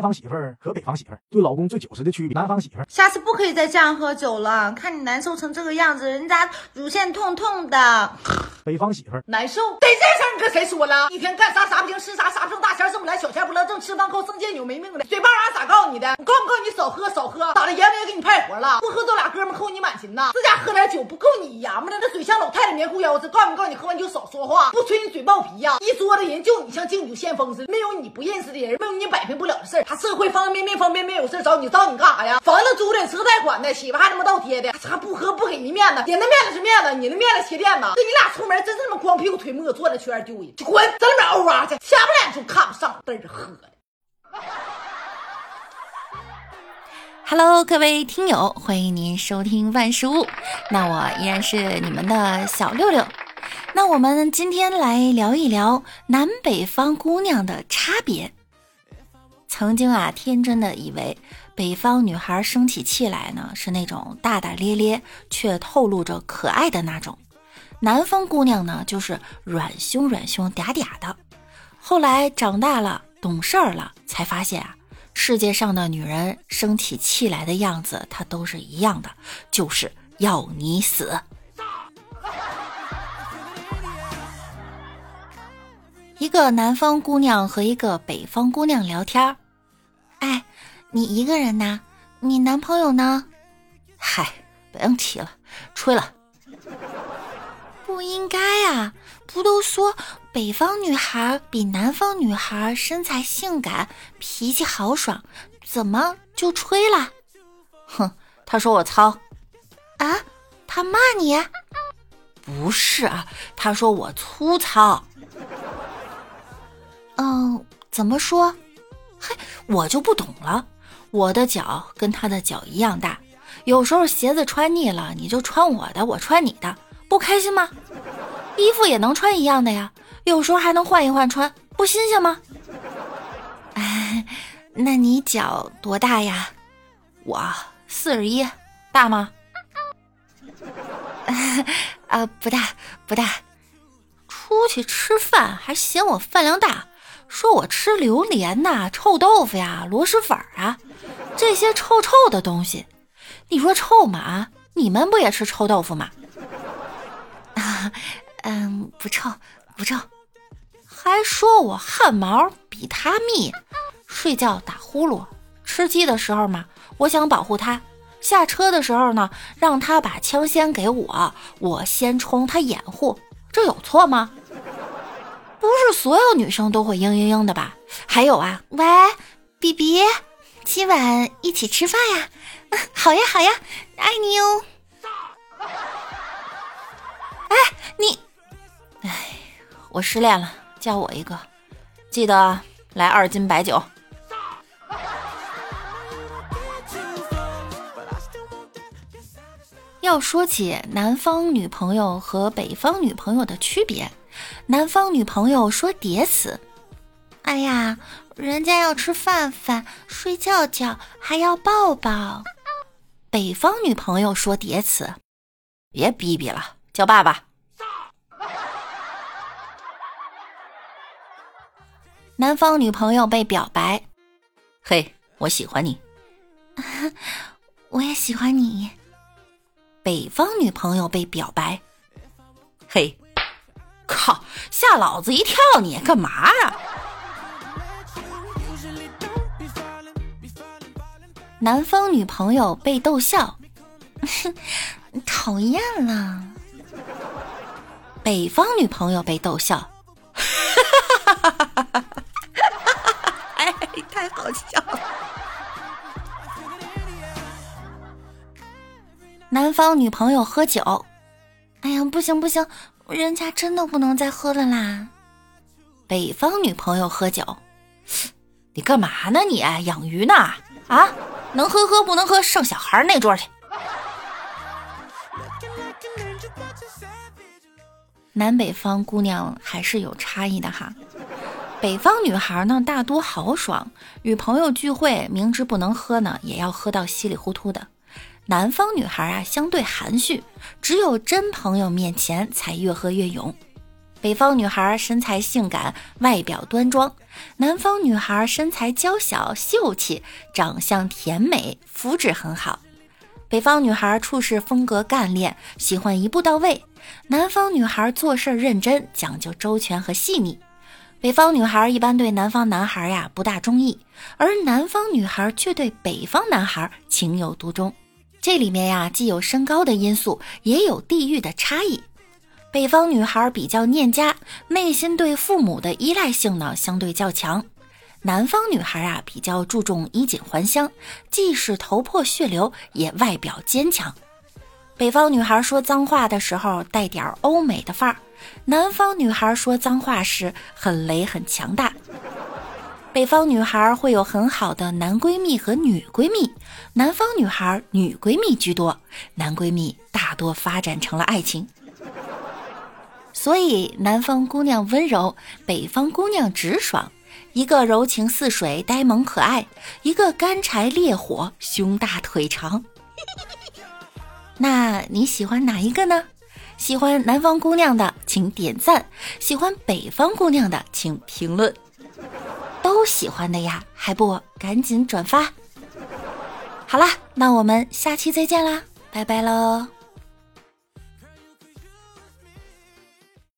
南方媳妇儿和北方媳妇儿对老公最九十的区别。南方媳妇儿下次不可以再这样喝酒了，看你难受成这个样子，人家乳腺痛痛的。北方媳妇儿难受，得这事儿你跟谁说了？一天干啥啥不行，吃啥啥不挣大钱，挣不来小钱不乐，挣吃饭扣，剩贱扭没命的。嘴巴啥咋告诉你的？我告不告诉你少喝少喝？咋的？爷们也给你派活了？不喝这俩哥们扣你满勤呐？自家喝点酒不够你爷们的，那嘴像老太太棉裤腰子。告诉你告诉你，喝完酒少说话，不吹你嘴爆皮呀！一桌子人就你像敬酒献风似的，没有你不认识的人，没有你摆平不了的事儿。他社会方方面面方便面有事找你，找你干啥呀？房子租的，车贷款的，媳妇还他妈倒贴的，还不喝不给人面子，人的面子是面子，你的面子切垫子。这你俩出门真是他妈光屁股腿磨，坐在圈丢人，滚，在里面欧巴去，下不来就看不上，嘚儿喝的。Hello，各位听友，欢迎您收听万事屋。那我依然是你们的小六六。那我们今天来聊一聊南北方姑娘的差别。曾经啊，天真的以为北方女孩生起气来呢是那种大大咧咧却透露着可爱的那种，南方姑娘呢就是软胸软胸嗲嗲的。后来长大了，懂事儿了，才发现啊。世界上的女人生起气来的样子，她都是一样的，就是要你死。一个南方姑娘和一个北方姑娘聊天，哎，你一个人呢？你男朋友呢？嗨，不用提了，吹了。不应该啊！不都说北方女孩比南方女孩身材性感，脾气豪爽，怎么就吹了？哼，他说我糙啊，他骂你？不是啊，他说我粗糙。怎么说？嘿，我就不懂了。我的脚跟他的脚一样大，有时候鞋子穿腻了，你就穿我的，我穿你的，不开心吗？衣服也能穿一样的呀，有时候还能换一换穿，不新鲜吗？哎，那你脚多大呀？我四十一，大吗？啊，不大不大。出去吃饭还嫌我饭量大，说我吃榴莲呐、臭豆腐呀、螺蛳粉啊，这些臭臭的东西。你说臭吗？你们不也吃臭豆腐吗？啊。嗯，不臭不臭，还说我汗毛比他密，睡觉打呼噜，吃鸡的时候嘛，我想保护他，下车的时候呢，让他把枪先给我，我先冲他掩护，这有错吗？不是所有女生都会嘤嘤嘤的吧？还有啊，喂，B B，今晚一起吃饭呀？好呀好呀，爱你哟。哎，你。哎，我失恋了，叫我一个，记得来二斤白酒。要说起南方女朋友和北方女朋友的区别，南方女朋友说叠词，哎呀，人家要吃饭饭、睡觉觉，还要抱抱。北方女朋友说叠词，别逼逼了，叫爸爸。南方女朋友被表白，嘿，我喜欢你，我也喜欢你。北方女朋友被表白，嘿，靠，吓老子一跳！你干嘛呀？南方女朋友被逗笑，讨厌了。北方女朋友被逗笑，方女朋友喝酒，哎呀，不行不行，人家真的不能再喝了啦。北方女朋友喝酒，你干嘛呢你？养鱼呢？啊，能喝喝，不能喝，上小孩那桌去。南北方姑娘还是有差异的哈。北方女孩呢，大多豪爽，与朋友聚会，明知不能喝呢，也要喝到稀里糊涂的。南方女孩啊，相对含蓄，只有真朋友面前才越喝越勇。北方女孩身材性感，外表端庄；南方女孩身材娇小，秀气，长相甜美，肤质很好。北方女孩处事风格干练，喜欢一步到位；南方女孩做事认真，讲究周全和细腻。北方女孩一般对南方男孩呀不大中意，而南方女孩却对北方男孩情有独钟。这里面呀，既有身高的因素，也有地域的差异。北方女孩比较念家，内心对父母的依赖性呢相对较强；南方女孩啊比较注重衣锦还乡，即使头破血流也外表坚强。北方女孩说脏话的时候带点欧美的范儿。南方女孩说脏话时很雷很强大，北方女孩会有很好的男闺蜜和女闺蜜，南方女孩女闺蜜居多，男闺蜜大多发展成了爱情。所以南方姑娘温柔，北方姑娘直爽，一个柔情似水、呆萌可爱，一个干柴烈火、胸大腿长。那你喜欢哪一个呢？喜欢南方姑娘的，请点赞；喜欢北方姑娘的，请评论。都喜欢的呀，还不赶紧转发？好啦，那我们下期再见啦，拜拜喽。